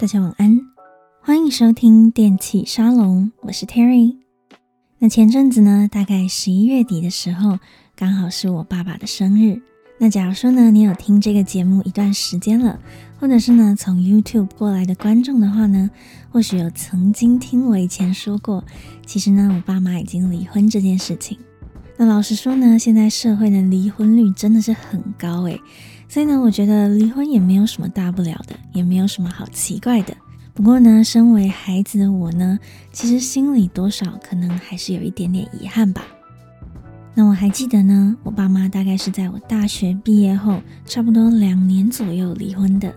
大家晚安，欢迎收听电器沙龙，我是 Terry。那前阵子呢，大概十一月底的时候，刚好是我爸爸的生日。那假如说呢，你有听这个节目一段时间了，或者是呢从 YouTube 过来的观众的话呢，或许有曾经听我以前说过，其实呢，我爸妈已经离婚这件事情。那老实说呢，现在社会的离婚率真的是很高诶。所以呢，我觉得离婚也没有什么大不了的，也没有什么好奇怪的。不过呢，身为孩子的我呢，其实心里多少可能还是有一点点遗憾吧。那我还记得呢，我爸妈大概是在我大学毕业后，差不多两年左右离婚的。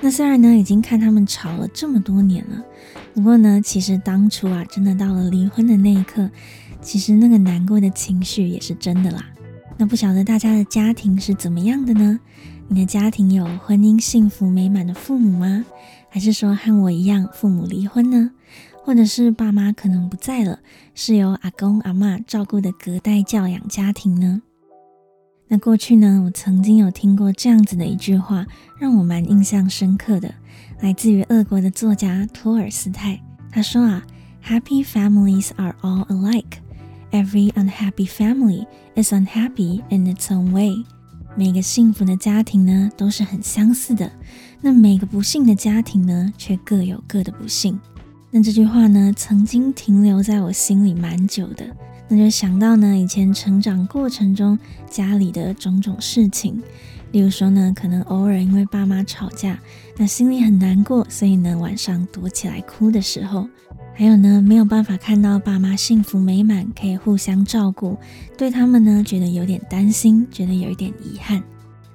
那虽然呢，已经看他们吵了这么多年了，不过呢，其实当初啊，真的到了离婚的那一刻，其实那个难过的情绪也是真的啦。那不晓得大家的家庭是怎么样的呢？你的家庭有婚姻幸福美满的父母吗？还是说和我一样，父母离婚呢？或者是爸妈可能不在了，是由阿公阿嬷照顾的隔代教养家庭呢？那过去呢，我曾经有听过这样子的一句话，让我蛮印象深刻的，来自于俄国的作家托尔斯泰。他说啊，Happy families are all alike. Every unhappy family is unhappy in its own way. 每个幸福的家庭呢，都是很相似的，那每个不幸的家庭呢，却各有各的不幸。那这句话呢，曾经停留在我心里蛮久的。那就想到呢，以前成长过程中家里的种种事情，例如说呢，可能偶尔因为爸妈吵架，那心里很难过，所以呢，晚上躲起来哭的时候，还有呢，没有办法看到爸妈幸福美满，可以互相照顾，对他们呢，觉得有点担心，觉得有一点遗憾。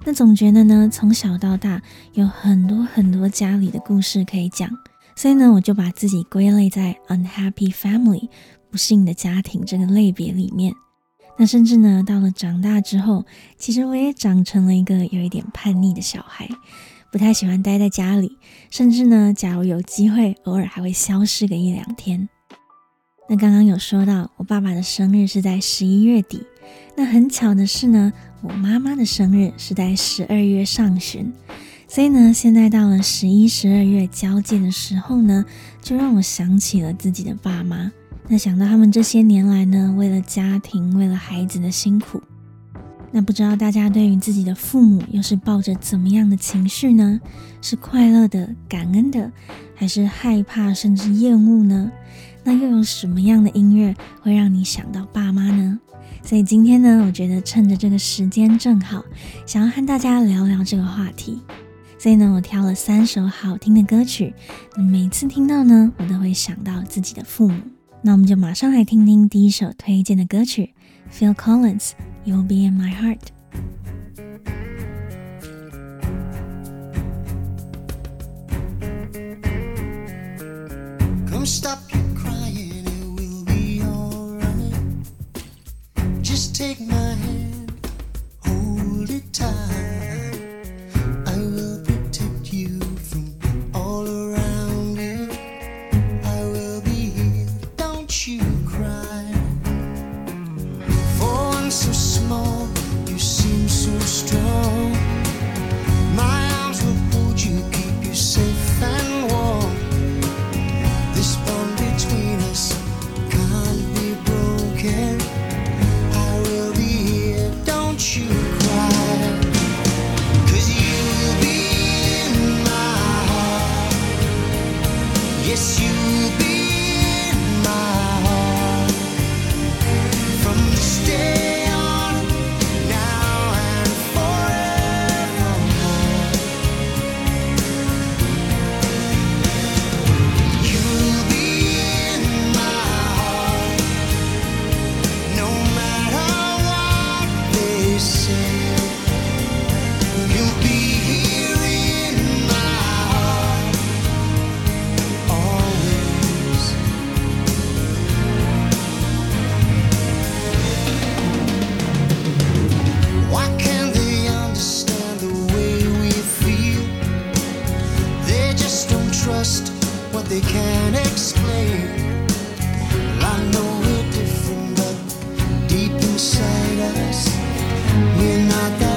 那总觉得呢，从小到大有很多很多家里的故事可以讲。所以呢，我就把自己归类在 unhappy family 不幸的家庭这个类别里面。那甚至呢，到了长大之后，其实我也长成了一个有一点叛逆的小孩，不太喜欢待在家里，甚至呢，假如有机会，偶尔还会消失个一两天。那刚刚有说到，我爸爸的生日是在十一月底，那很巧的是呢，我妈妈的生日是在十二月上旬。所以呢，现在到了十一、十二月交界的时候呢，就让我想起了自己的爸妈。那想到他们这些年来呢，为了家庭、为了孩子的辛苦，那不知道大家对于自己的父母又是抱着怎么样的情绪呢？是快乐的、感恩的，还是害怕甚至厌恶呢？那又有什么样的音乐会让你想到爸妈呢？所以今天呢，我觉得趁着这个时间正好，想要和大家聊聊这个话题。所以呢，我挑了三首好听的歌曲，每次听到呢，我都会想到自己的父母。那我们就马上来听听第一首推荐的歌曲，Phil Collins Collins，You'll Be in My Heart。Come stop your crying, it will be alright. Just take my hand, hold it tight. they can't explain. Well, I know we're different, but deep inside us, we're not that.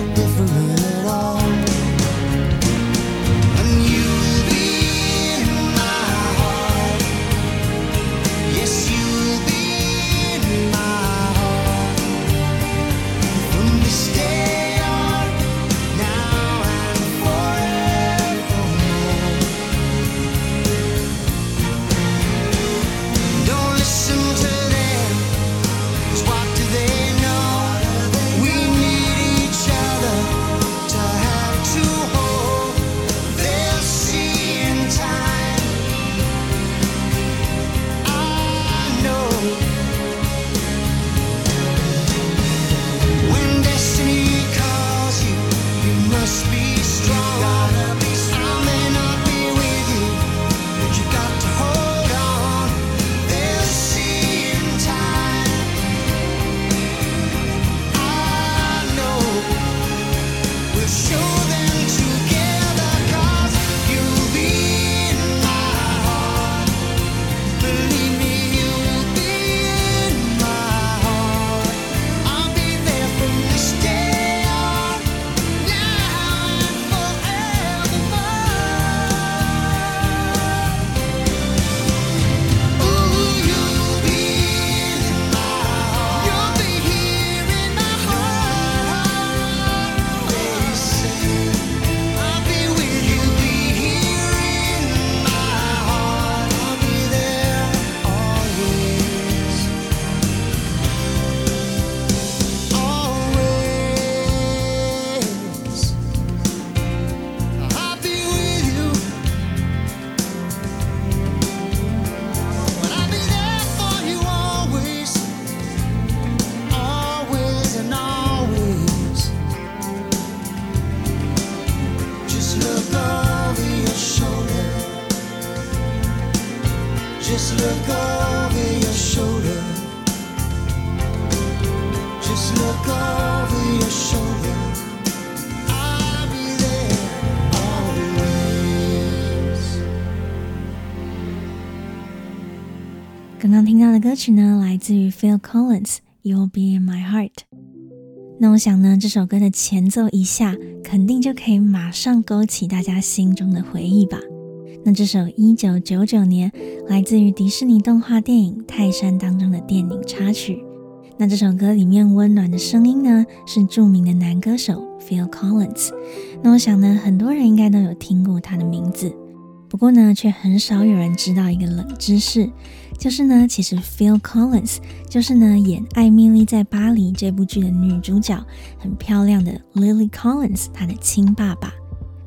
刚听到的歌曲呢，来自于 Phil Collins，《You'll Be in My Heart》。那我想呢，这首歌的前奏一下，肯定就可以马上勾起大家心中的回忆吧。那这首一九九九年来自于迪士尼动画电影《泰山》当中的电影插曲。那这首歌里面温暖的声音呢，是著名的男歌手 Phil Collins。那我想呢，很多人应该都有听过他的名字，不过呢，却很少有人知道一个冷知识，就是呢，其实 Phil Collins 就是呢演《艾蜜莉在巴黎》这部剧的女主角，很漂亮的 Lily Collins，她的亲爸爸。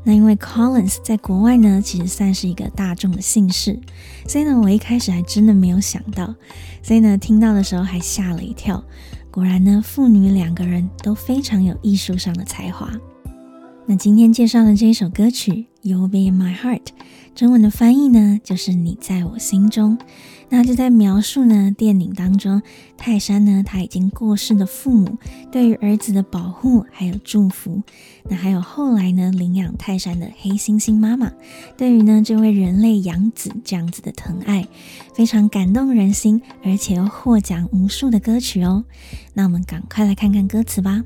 那因为 Collins 在国外呢，其实算是一个大众的姓氏，所以呢，我一开始还真的没有想到，所以呢，听到的时候还吓了一跳。果然呢，父女两个人都非常有艺术上的才华。那今天介绍的这一首歌曲《You'll Be in My Heart》，中文的翻译呢，就是你在我心中。那就在描述呢，电影当中，泰山呢，他已经过世的父母对于儿子的保护还有祝福，那还有后来呢，领养泰山的黑猩猩妈妈对于呢这位人类养子这样子的疼爱，非常感动人心，而且又获奖无数的歌曲哦。那我们赶快来看看歌词吧。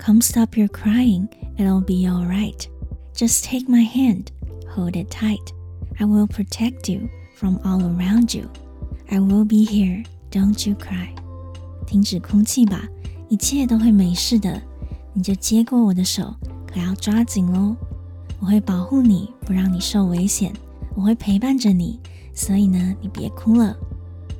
Come stop your crying, it'll be alright. Just take my hand, hold it tight. I will protect you. From all around you, I will be here. Don't you cry. 停止哭泣吧，一切都会没事的。你就接过我的手，可要抓紧哦。我会保护你，不让你受危险。我会陪伴着你，所以呢，你别哭了。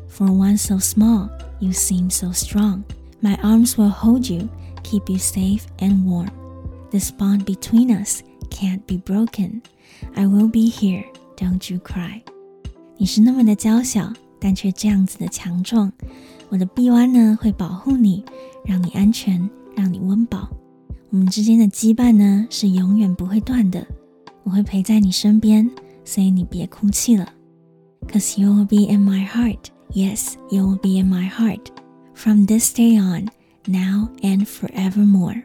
For one so small, you seem so strong. My arms will hold you, keep you safe and warm. This bond between us can't be broken. I will be here. Don't you cry. 你是那么的娇小，但却这样子的强壮。我的臂弯呢，会保护你，让你安全，让你温饱。我们之间的羁绊呢，是永远不会断的。我会陪在你身边，所以你别哭泣了。Cause you will be in my heart. Yes, you will be in my heart. From this day on, now and forevermore.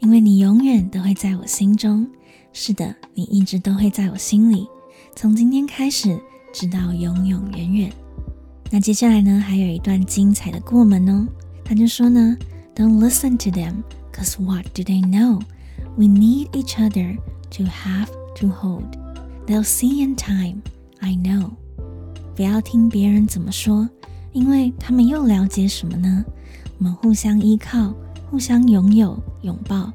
因为你永远都会在我心中。是的，你一直都会在我心里。从今天开始。直到永永远远。那接下来呢，还有一段精彩的过门哦。他就说呢，Don't listen to them, cause what do they know? We need each other to have to hold. They'll see in time, I know. 不要听别人怎么说，因为他们又了解什么呢？我们互相依靠，互相拥有、拥抱。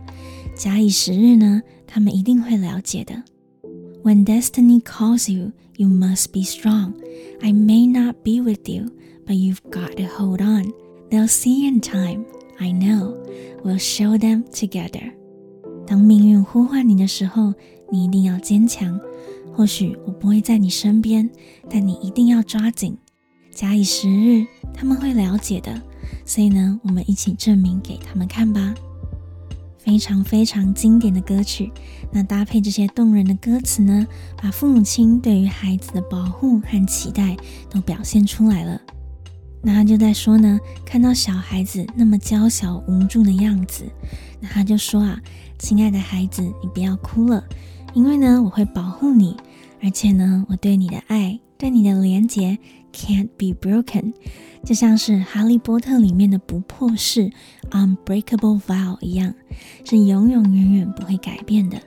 假以时日呢，他们一定会了解的。When destiny calls you, you must be strong. I may not be with you, but you've got to hold on. They'll see in time. I know. We'll show them together. 当命运呼唤你的时候，你一定要坚强。或许我不会在你身边，但你一定要抓紧。假以时日，他们会了解的。所以呢，我们一起证明给他们看吧。非常非常经典的歌曲，那搭配这些动人的歌词呢，把父母亲对于孩子的保护和期待都表现出来了。那他就在说呢，看到小孩子那么娇小无助的样子，那他就说啊，亲爱的孩子，你不要哭了，因为呢，我会保护你，而且呢，我对你的爱，对你的连结。Can't be broken，就像是《哈利波特》里面的不破誓 （unbreakable vow） 一样，是永永远远不会改变的。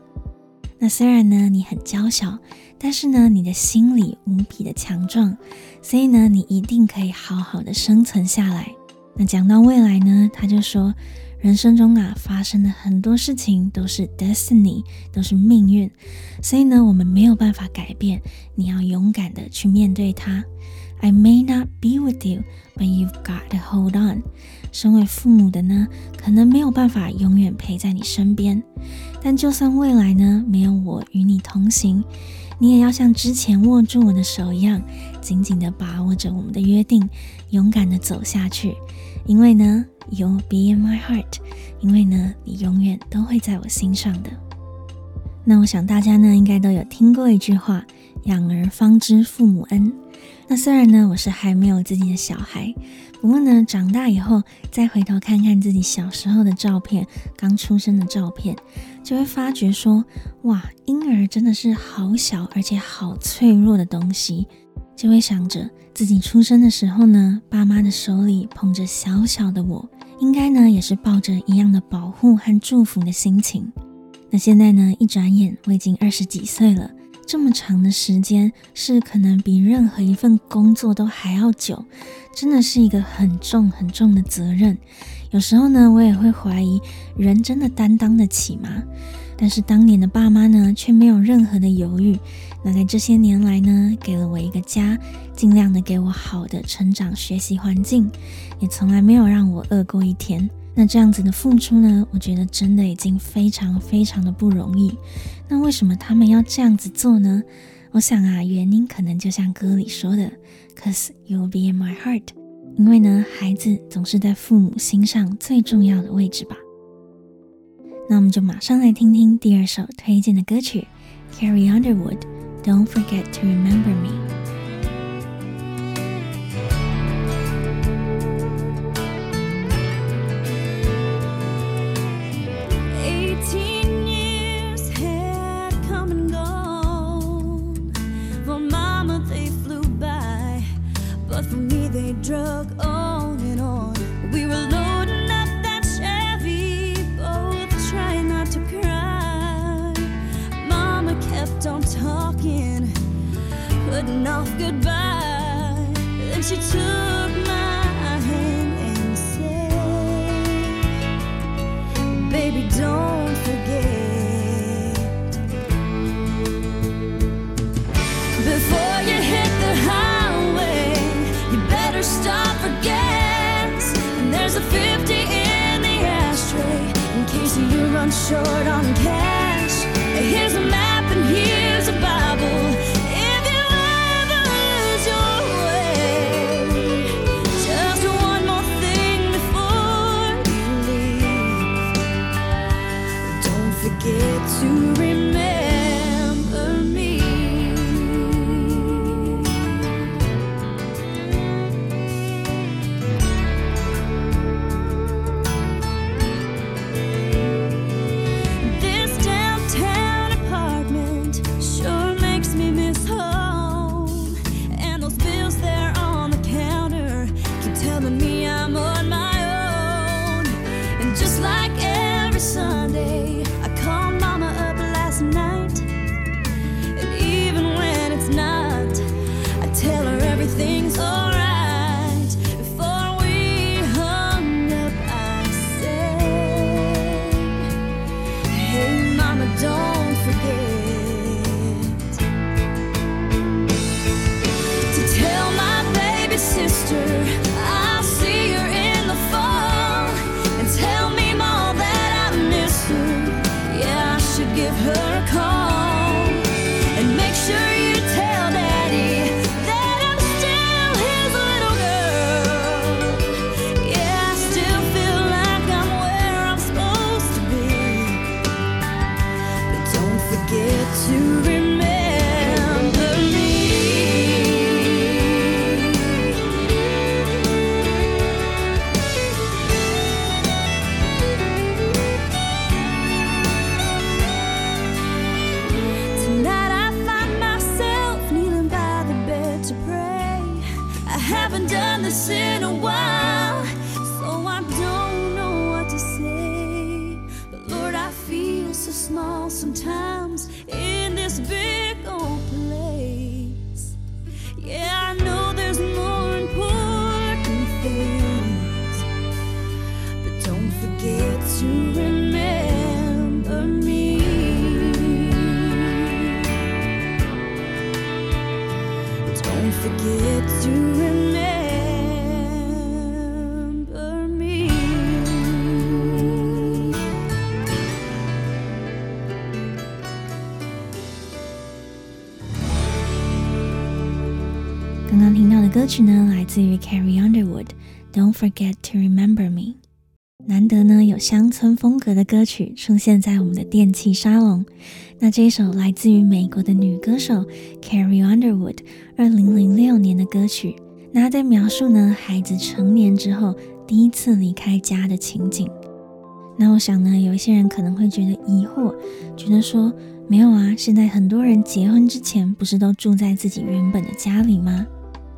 那虽然呢，你很娇小，但是呢，你的心里无比的强壮，所以呢，你一定可以好好的生存下来。那讲到未来呢，他就说，人生中啊，发生的很多事情都是 destiny，都是命运，所以呢，我们没有办法改变，你要勇敢的去面对它。I may not be with you, but you've got to hold on. 身为父母的呢，可能没有办法永远陪在你身边，但就算未来呢，没有我与你同行，你也要像之前握住我的手一样，紧紧地把握着我们的约定，勇敢地走下去。因为呢，You'll be in my heart。因为呢，你永远都会在我心上的。那我想大家呢，应该都有听过一句话：养儿方知父母恩。那虽然呢，我是还没有自己的小孩，不过呢，长大以后再回头看看自己小时候的照片，刚出生的照片，就会发觉说，哇，婴儿真的是好小而且好脆弱的东西。就会想着自己出生的时候呢，爸妈的手里捧着小小的我，应该呢也是抱着一样的保护和祝福的心情。那现在呢，一转眼我已经二十几岁了。这么长的时间是可能比任何一份工作都还要久，真的是一个很重很重的责任。有时候呢，我也会怀疑，人真的担当得起吗？但是当年的爸妈呢，却没有任何的犹豫。那在这些年来呢，给了我一个家，尽量的给我好的成长学习环境，也从来没有让我饿过一天。那这样子的付出呢，我觉得真的已经非常非常的不容易。那为什么他们要这样子做呢？我想啊，原因可能就像歌里说的，“Cause you'll be in my heart”，因为呢，孩子总是在父母心上最重要的位置吧。那我们就马上来听听第二首推荐的歌曲，Carrie Underwood，“Don't Forget to Remember Me”。于 Carrie Underwood，Don't Forget to Remember Me。难得呢有乡村风格的歌曲出现在我们的电器沙龙。那这一首来自于美国的女歌手 Carrie Underwood，二零零六年的歌曲。那在描述呢孩子成年之后第一次离开家的情景。那我想呢，有一些人可能会觉得疑惑，觉得说没有啊，现在很多人结婚之前不是都住在自己原本的家里吗？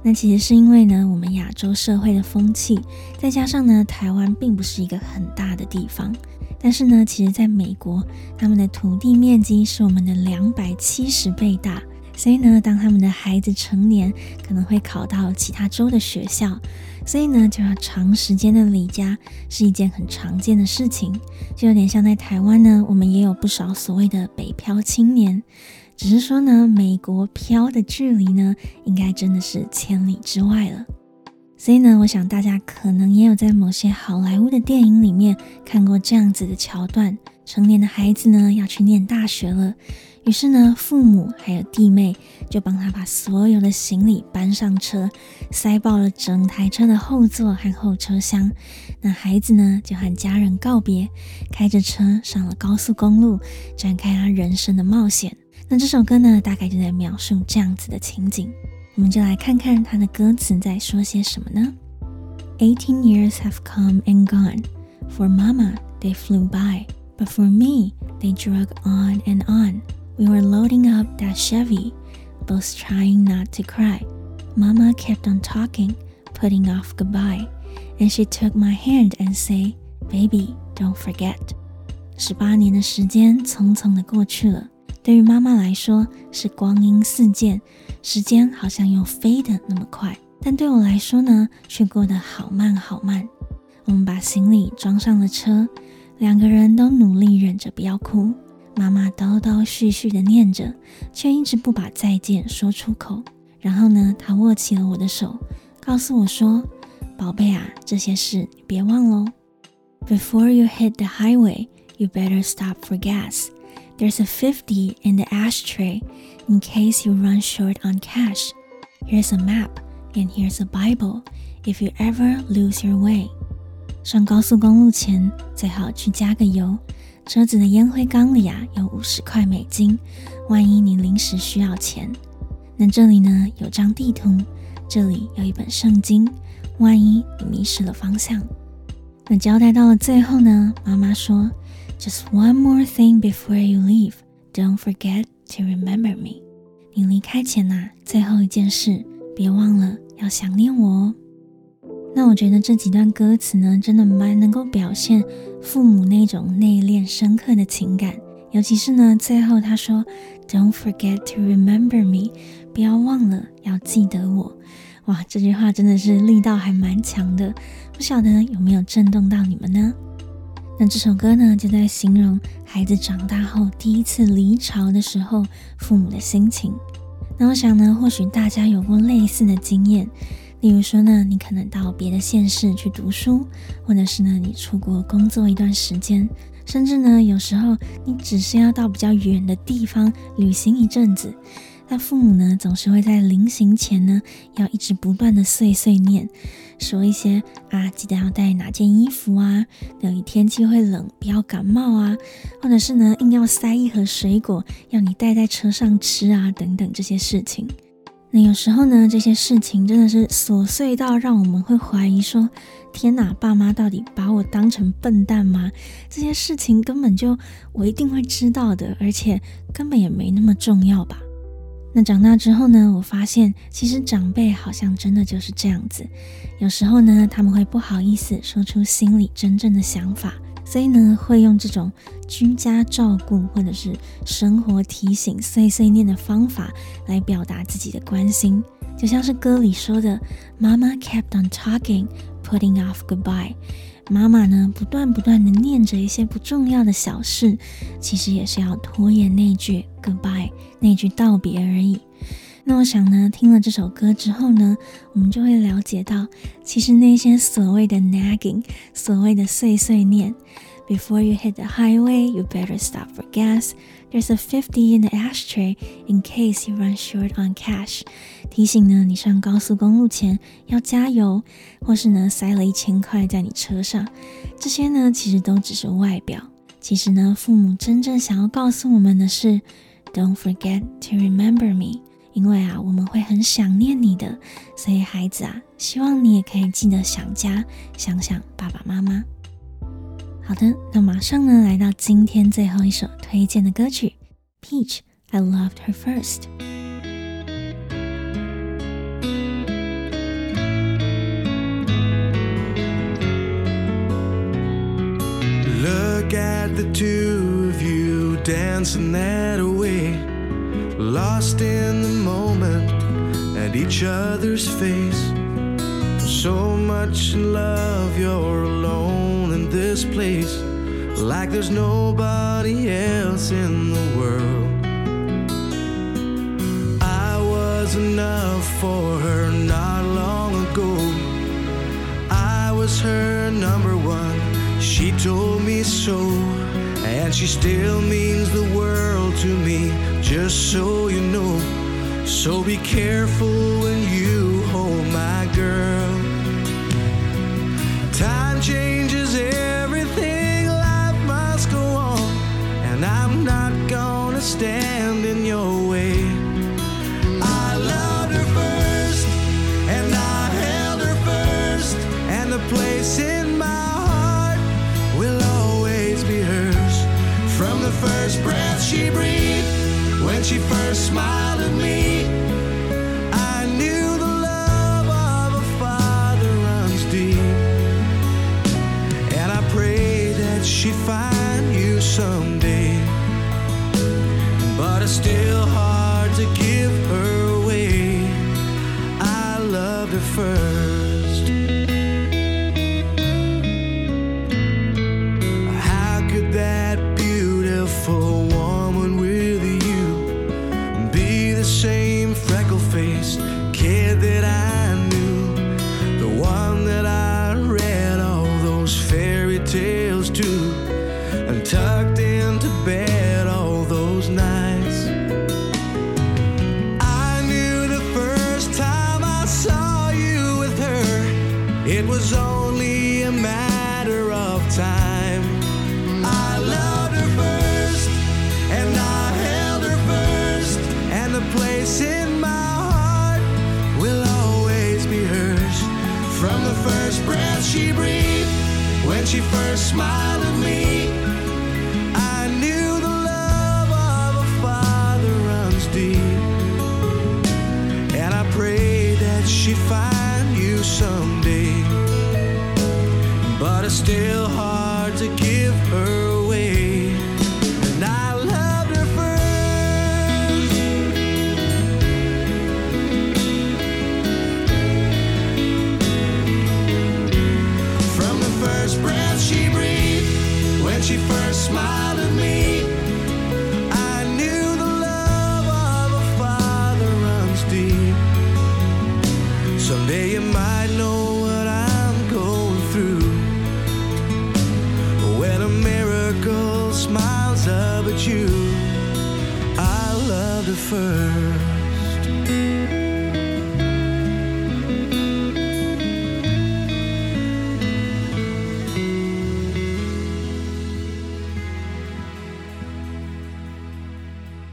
那其实是因为呢，我们亚洲社会的风气，再加上呢，台湾并不是一个很大的地方。但是呢，其实在美国，他们的土地面积是我们的两百七十倍大。所以呢，当他们的孩子成年，可能会考到其他州的学校，所以呢，就要长时间的离家，是一件很常见的事情。就有点像在台湾呢，我们也有不少所谓的北漂青年。只是说呢，美国漂的距离呢，应该真的是千里之外了。所以呢，我想大家可能也有在某些好莱坞的电影里面看过这样子的桥段：成年的孩子呢，要去念大学了，于是呢，父母还有弟妹就帮他把所有的行李搬上车，塞爆了整台车的后座和后车厢。那孩子呢，就和家人告别，开着车上了高速公路，展开他人生的冒险。那这首歌呢，大概就在描述这样子的情景，我们就来看看它的歌词在说些什么呢？Eighteen years have come and gone. For Mama, they flew by, but for me, they drug on and on. We were loading up that Chevy, both trying not to cry. Mama kept on talking, putting off goodbye, and she took my hand and say, "Baby, don't forget." 十八年的时间匆匆的过去了。 对于妈妈来说是光阴似箭，时间好像又飞得那么快；但对我来说呢，却过得好慢好慢。我们把行李装上了车，两个人都努力忍着不要哭。妈妈叨叨絮絮地念着，却一直不把再见说出口。然后呢，她握起了我的手，告诉我说：“宝贝啊，这些事你别忘喽。Before you hit the highway, you better stop for gas.” There's a fifty in the ashtray in case you run short on cash. Here's a map and here's a Bible if you ever lose your way. 上高速公路前最好去加个油，车子的烟灰缸里啊有五十块美金，万一你临时需要钱。那这里呢有张地图，这里有一本圣经，万一你迷失了方向。那交代到了最后呢，妈妈说。Just one more thing before you leave. Don't forget to remember me. 你离开前呐、最后一件事，别忘了要想念我哦。那我觉得这几段歌词呢，真的蛮能够表现父母那种内敛深刻的情感。尤其是呢，最后他说，Don't forget to remember me. 不要忘了要记得我。哇，这句话真的是力道还蛮强的，不晓得有没有震动到你们呢？那这首歌呢，就在形容孩子长大后第一次离巢的时候，父母的心情。那我想呢，或许大家有过类似的经验，例如说呢，你可能到别的县市去读书，或者是呢，你出国工作一段时间，甚至呢，有时候你只是要到比较远的地方旅行一阵子。那父母呢，总是会在临行前呢，要一直不断的碎碎念，说一些啊，记得要带哪件衣服啊，等于天气会冷，不要感冒啊，或者是呢，硬要塞一盒水果，要你带在车上吃啊，等等这些事情。那有时候呢，这些事情真的是琐碎到让我们会怀疑说，天哪，爸妈到底把我当成笨蛋吗？这些事情根本就我一定会知道的，而且根本也没那么重要吧。那长大之后呢，我发现其实长辈好像真的就是这样子，有时候呢，他们会不好意思说出心里真正的想法，所以呢，会用这种居家照顾或者是生活提醒碎碎念的方法来表达自己的关心，就像是歌里说的妈妈 kept on talking, putting off goodbye。妈妈呢，不断不断地念着一些不重要的小事，其实也是要拖延那句 goodbye，那句道别而已。那我想呢，听了这首歌之后呢，我们就会了解到，其实那些所谓的 nagging，所谓的碎碎念，Before you hit the highway, you better stop for gas. There's a fifty in the ashtray in case you run short on cash。提醒呢，你上高速公路前要加油，或是呢塞了一千块在你车上。这些呢，其实都只是外表。其实呢，父母真正想要告诉我们的是，Don't forget to remember me。因为啊，我们会很想念你的，所以孩子啊，希望你也可以记得想家，想想爸爸妈妈。好的，那马上呢，来到今天最后一首推荐的歌曲《Peach》，I loved her first。Look at the two of you dancing that way, lost in the moment and each other's face. So much in love, you're alone in this place like there's nobody else in the world. I was enough for her not long ago. I was her number one. She told me so, and she still means the world to me, just so you know. So be careful when you hold my girl. standing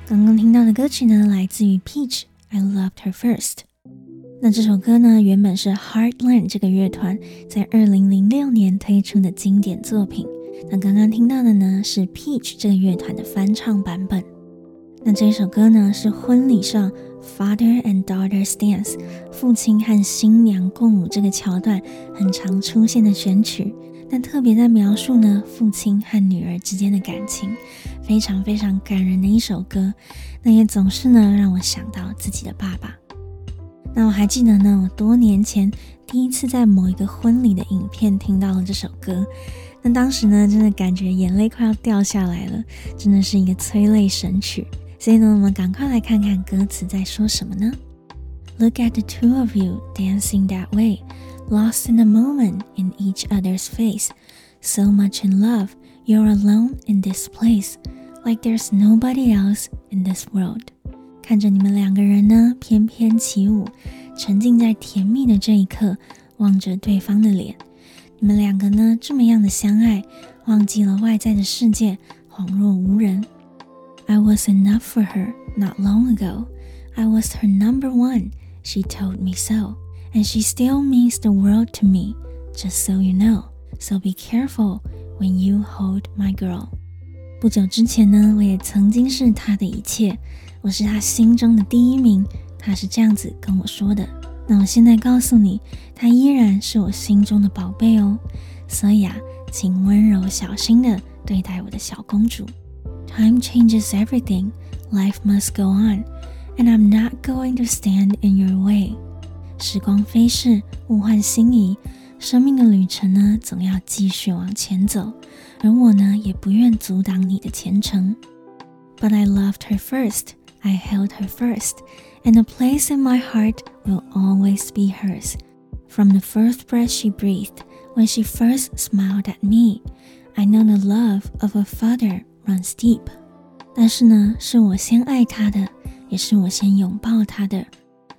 刚刚听到的歌曲呢，来自于 Peach，《I Loved Her First》。那这首歌呢，原本是 Heartland 这个乐团在二零零六年推出的经典作品。那刚刚听到的呢，是 Peach 这个乐团的翻唱版本。那这首歌呢，是婚礼上 Father and Daughter's Dance，父亲和新娘共舞这个桥段很常出现的选曲。但特别在描述呢，父亲和女儿之间的感情，非常非常感人的一首歌。那也总是呢，让我想到自己的爸爸。那我还记得呢，我多年前第一次在某一个婚礼的影片听到了这首歌。那当时呢，真的感觉眼泪快要掉下来了，真的是一个催泪神曲。所以呢，我们赶快来看看歌词在说什么呢？Look at the two of you dancing that way. Lost in a moment in each other's face, so much in love, You're alone in this place, like there's nobody else in this world。看着你们两个人呢，翩翩起舞，沉浸在甜蜜的这一刻，望着对方的脸。你们两个呢，这么样的相爱，忘记了外在的世界，恍若无人。I was enough for her not long ago. I was her number one. She told me so, and she still means the world to me. Just so you know, so be careful when you hold my girl. 不久之前呢，我也曾经是她的一切，我是她心中的第一名。她是这样子跟我说的。那我现在告诉你，她依然是我心中的宝贝哦。所以啊，请温柔小心的对待我的小公主。Time changes everything, life must go on, and I'm not going to stand in your way. 时光飞逝，物换星移，生命的旅程呢，总要继续往前走，而我呢，也不愿阻挡你的前程。But I loved her first, I held her first. And a place in my heart will always be hers. From the first breath she breathed, when she first smiled at me, I know the love of a father runs deep. 但是呢，是我先爱她的，也是我先拥抱她的，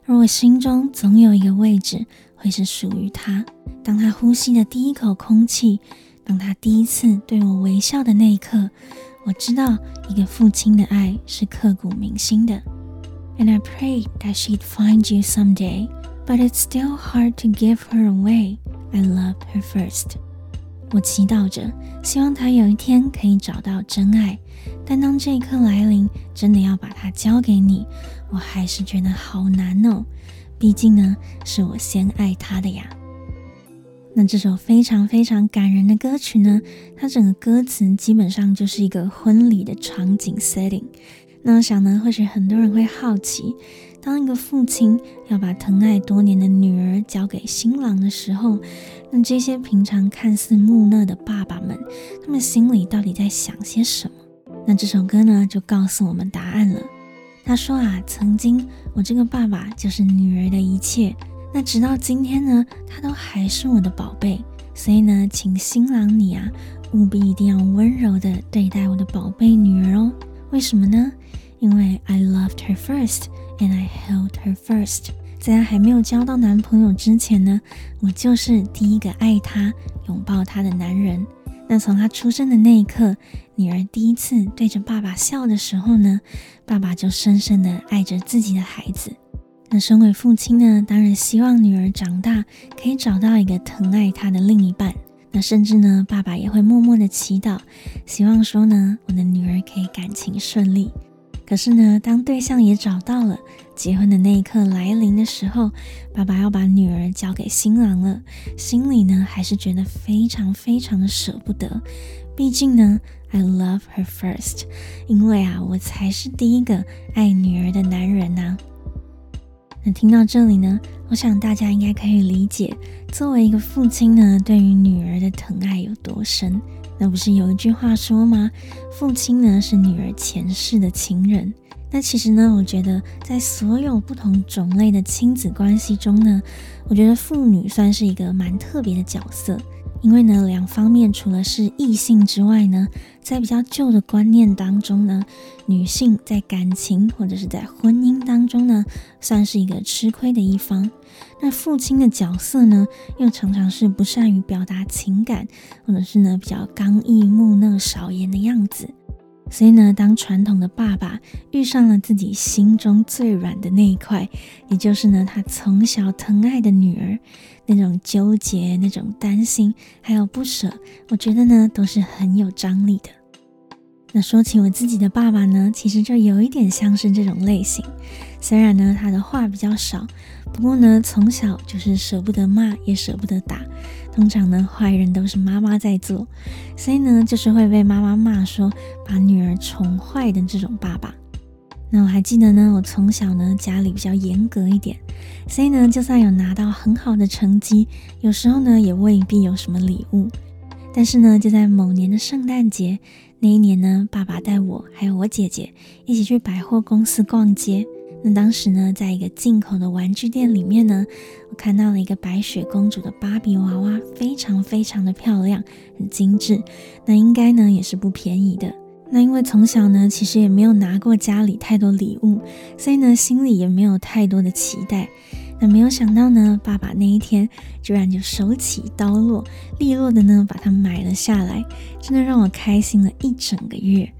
而我心中总有一个位置 会是属于他。当他呼吸的第一口空气，当他第一次对我微笑的那一刻，我知道一个父亲的爱是刻骨铭心的。And I prayed that she'd find you someday, but it's still hard to give her away. I love her first. 我祈祷着，希望她有一天可以找到真爱，但当这一刻来临，真的要把她交给你，我还是觉得好难哦。毕竟呢，是我先爱他的呀。那这首非常非常感人的歌曲呢，它整个歌词基本上就是一个婚礼的场景 setting。那我想呢，或许很多人会好奇，当一个父亲要把疼爱多年的女儿交给新郎的时候，那这些平常看似木讷的爸爸们，他们心里到底在想些什么？那这首歌呢，就告诉我们答案了。他说啊，曾经我这个爸爸就是女儿的一切，那直到今天呢，他都还是我的宝贝。所以呢，请新郎你啊，务必一定要温柔地对待我的宝贝女儿哦。为什么呢？因为 I loved her first and I held her first。在她还没有交到男朋友之前呢，我就是第一个爱她、拥抱她的男人。那从她出生的那一刻，女儿第一次对着爸爸笑的时候呢，爸爸就深深的爱着自己的孩子。那身为父亲呢，当然希望女儿长大可以找到一个疼爱她的另一半。那甚至呢，爸爸也会默默的祈祷，希望说呢，我的女儿可以感情顺利。可是呢，当对象也找到了，结婚的那一刻来临的时候，爸爸要把女儿交给新郎了，心里呢还是觉得非常非常的舍不得。毕竟呢，I love her first，因为啊，我才是第一个爱女儿的男人呐、那听到这里呢，我想大家应该可以理解，作为一个父亲呢，对于女儿的疼爱有多深。那不是有一句话说吗？父亲呢是女儿前世的情人。那其实呢，我觉得在所有不同种类的亲子关系中呢，我觉得父女算是一个蛮特别的角色。因为呢，两方面除了是异性之外呢，在比较旧的观念当中呢，女性在感情或者是在婚姻当中呢，算是一个吃亏的一方。那父亲的角色呢，又常常是不善于表达情感，或者是呢比较刚毅木讷、少言的样子。所以呢，当传统的爸爸遇上了自己心中最软的那一块，也就是呢他从小疼爱的女儿，那种纠结、那种担心，还有不舍，我觉得呢都是很有张力的。那说起我自己的爸爸呢，其实就有一点像是这种类型。虽然呢他的话比较少，不过呢从小就是舍不得骂，也舍不得打。通常呢，坏人都是妈妈在做，所以呢，就是会被妈妈骂说把女儿宠坏的这种爸爸。那我还记得呢，我从小呢家里比较严格一点，所以呢，就算有拿到很好的成绩，有时候呢也未必有什么礼物。但是呢，就在某年的圣诞节那一年呢，爸爸带我还有我姐姐一起去百货公司逛街。那当时呢，在一个进口的玩具店里面呢，我看到了一个白雪公主的芭比娃娃，非常非常的漂亮，很精致。那应该呢也是不便宜的。那因为从小呢，其实也没有拿过家里太多礼物，所以呢，心里也没有太多的期待。那没有想到呢，爸爸那一天居然就手起刀落，利落的呢把它买了下来，真的让我开心了一整个月。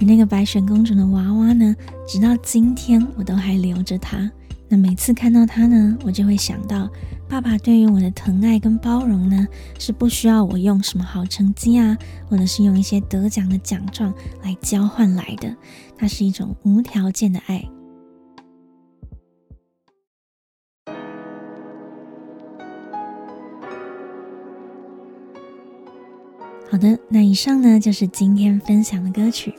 而那个白雪公主的娃娃呢，直到今天我都还留着它。那每次看到它呢，我就会想到爸爸对于我的疼爱跟包容呢，是不需要我用什么好成绩啊，或者是用一些得奖的奖状来交换来的。它是一种无条件的爱。好的，那以上呢就是今天分享的歌曲。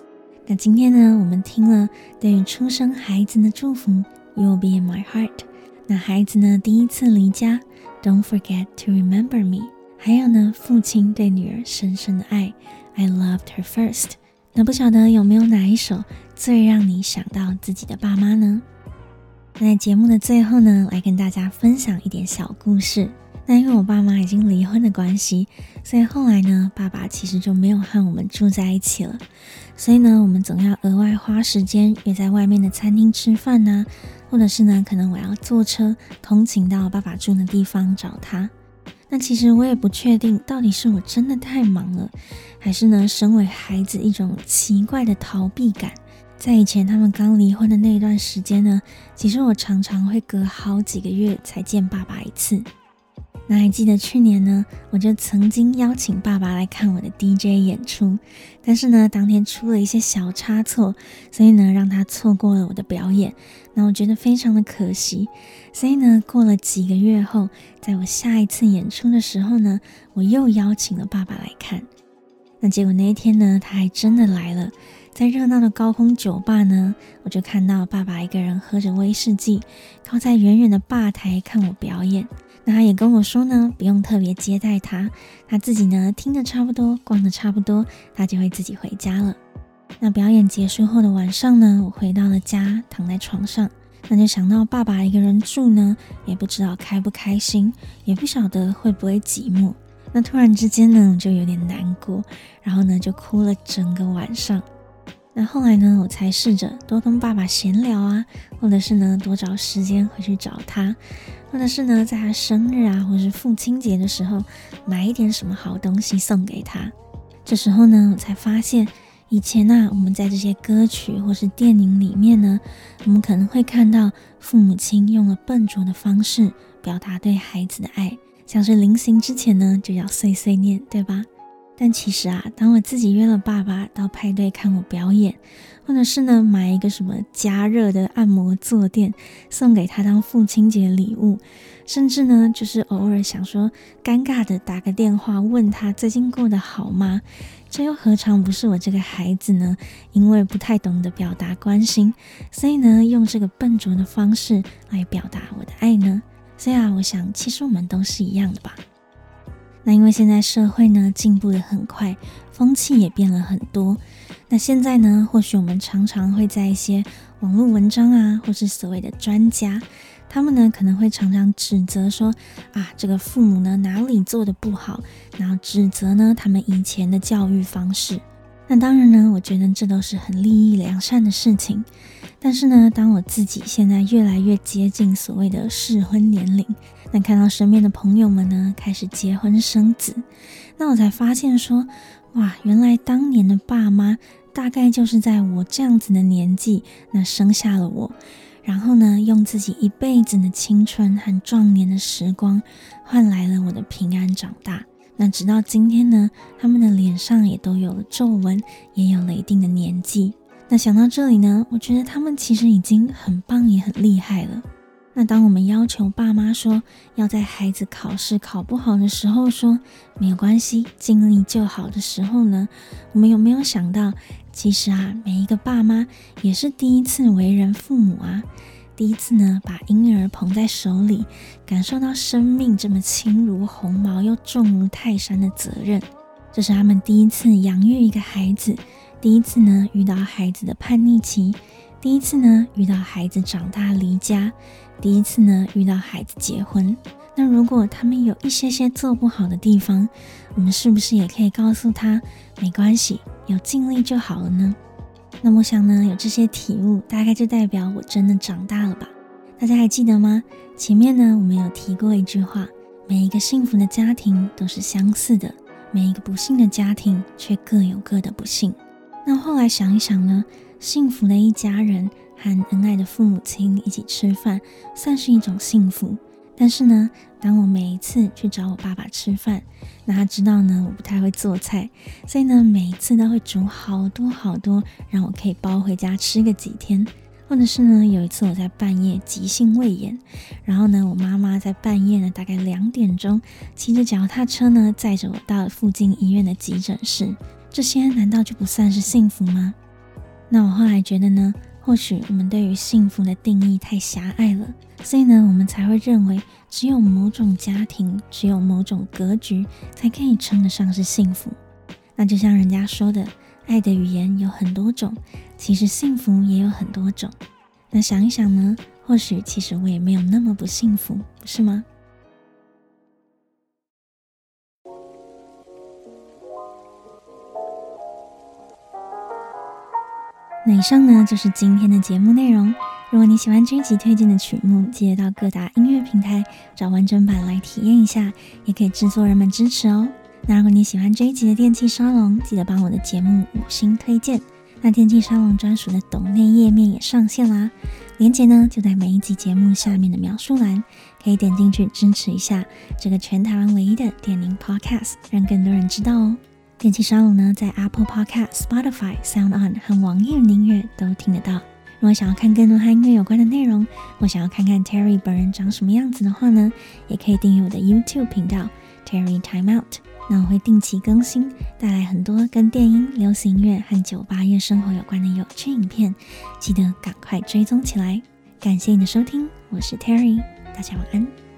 那今天呢，我们听了对于出生孩子的祝福，You'll be in my heart。那孩子呢，第一次离家，Don't forget to remember me。还有呢，父亲对女儿深深的爱，I loved her first。那不晓得有没有哪一首最让你想到自己的爸妈呢？那在节目的最后呢，来跟大家分享一点小故事。那因为我爸妈已经离婚的关系，所以后来呢，爸爸其实就没有和我们住在一起了。所以呢，我们总要额外花时间约在外面的餐厅吃饭呢，或者是呢，可能我要坐车通勤到爸爸住的地方找他。那其实我也不确定，到底是我真的太忙了，还是呢，身为孩子一种奇怪的逃避感。在以前他们刚离婚的那一段时间呢，其实我常常会隔好几个月才见爸爸一次。那还记得去年呢，我就曾经邀请爸爸来看我的 DJ 演出，但是呢，当天出了一些小差错，所以呢，让他错过了我的表演。那我觉得非常的可惜，所以呢，过了几个月后，在我下一次演出的时候呢，我又邀请了爸爸来看。那结果那一天呢，他还真的来了，在热闹的高空酒吧呢，我就看到爸爸一个人喝着威士忌，靠在远远的吧台看我表演。他也跟我说呢，不用特别接待他，他自己呢听得差不多，逛得差不多，他就会自己回家了。那表演结束后的晚上呢，我回到了家，躺在床上，那就想到爸爸一个人住呢，也不知道开不开心，也不晓得会不会寂寞。那突然之间呢，就有点难过，然后呢就哭了整个晚上。那后来呢，我才试着多跟爸爸闲聊啊，或者是呢多找时间回去找他。或者是呢，在他生日啊，或是父亲节的时候，买一点什么好东西送给他。这时候呢，我才发现，以前呢、啊，我们在这些歌曲或是电影里面呢，我们可能会看到父母亲用了笨拙的方式表达对孩子的爱，像是临行之前呢，就要碎碎念，对吧？但其实啊，当我自己约了爸爸到派对看我表演，或者是呢买一个什么加热的按摩坐垫送给他当父亲节礼物，甚至呢就是偶尔想说尴尬的打个电话问他最近过得好吗？这又何尝不是我这个孩子呢？因为不太懂得表达关心，所以呢用这个笨拙的方式来表达我的爱呢？所以啊，我想其实我们都是一样的吧。那因为现在社会呢进步得很快，风气也变了很多。那现在呢，或许我们常常会在一些网络文章啊，或是所谓的专家，他们呢可能会常常指责说啊，这个父母呢哪里做得不好，然后指责呢他们以前的教育方式。那当然呢，我觉得这都是很利益良善的事情。但是呢，当我自己现在越来越接近所谓的适婚年龄，那看到身边的朋友们呢开始结婚生子，那我才发现说，哇，原来当年的爸妈大概就是在我这样子的年纪，那生下了我，然后呢，用自己一辈子的青春和壮年的时光换来了我的平安长大。那直到今天呢，他们的脸上也都有了皱纹，也有了一定的年纪。那想到这里呢，我觉得他们其实已经很棒，也很厉害了。那当我们要求爸妈说要在孩子考试考不好的时候说没有关系，尽力就好的时候呢，我们有没有想到，其实啊，每一个爸妈也是第一次为人父母啊，第一次呢把婴儿捧在手里，感受到生命这么轻如鸿毛又重如泰山的责任，这是他们第一次养育一个孩子。第一次呢，遇到孩子的叛逆期；第一次呢遇到孩子长大离家，第一次呢遇到孩子结婚。那如果他们有一些些做不好的地方，我们是不是也可以告诉他，没关系，有尽力就好了呢？那我想呢，有这些体悟，大概就代表我真的长大了吧？大家还记得吗？前面呢，我们有提过一句话：每一个幸福的家庭都是相似的，每一个不幸的家庭却各有各的不幸。那后来想一想呢，幸福的一家人和恩爱的父母亲一起吃饭，算是一种幸福。但是呢，当我每一次去找我爸爸吃饭，那他知道呢，我不太会做菜，所以呢，每一次都会煮好多好多，让我可以包回家吃个几天。或者是呢，有一次我在半夜急性胃炎，然后呢，我妈妈在半夜呢，大概两点钟，骑着脚踏车呢，载着我到了附近医院的急诊室。这些难道就不算是幸福吗？那我后来觉得呢，或许我们对于幸福的定义太狭隘了，所以呢，我们才会认为只有某种家庭，只有某种格局，才可以称得上是幸福。那就像人家说的。爱的语言有很多种，其实幸福也有很多种。那想一想呢，或许其实我也没有那么不幸福，是吗？那以上呢就是今天的节目内容。如果你喜欢这一集推荐的曲目，记得到各大音乐平台找完整版来体验一下，也可以制作人们支持哦。那如果你喜欢这一集的电器沙龙，记得帮我的节目五星推荐。那电器沙龙专属的抖内页面也上线啦，链接呢就在每一集节目下面的描述栏，可以点进去支持一下这个全台湾唯一的电铃 Podcast，让更多人知道哦。电器沙龙呢在 Apple Podcast、Spotify、Sound On 和网易云音乐都听得到。如果想要看更多和音乐有关的内容，或想要看看 Terry 本人长什么样子的话呢，也可以订阅我的 YouTube 频道 Terry Time Out。那我会定期更新，带来很多跟电音、流行音乐和酒吧夜生活有关的有趣影片，记得赶快追踪起来。感谢你的收听，我是 Terry，大家晚安。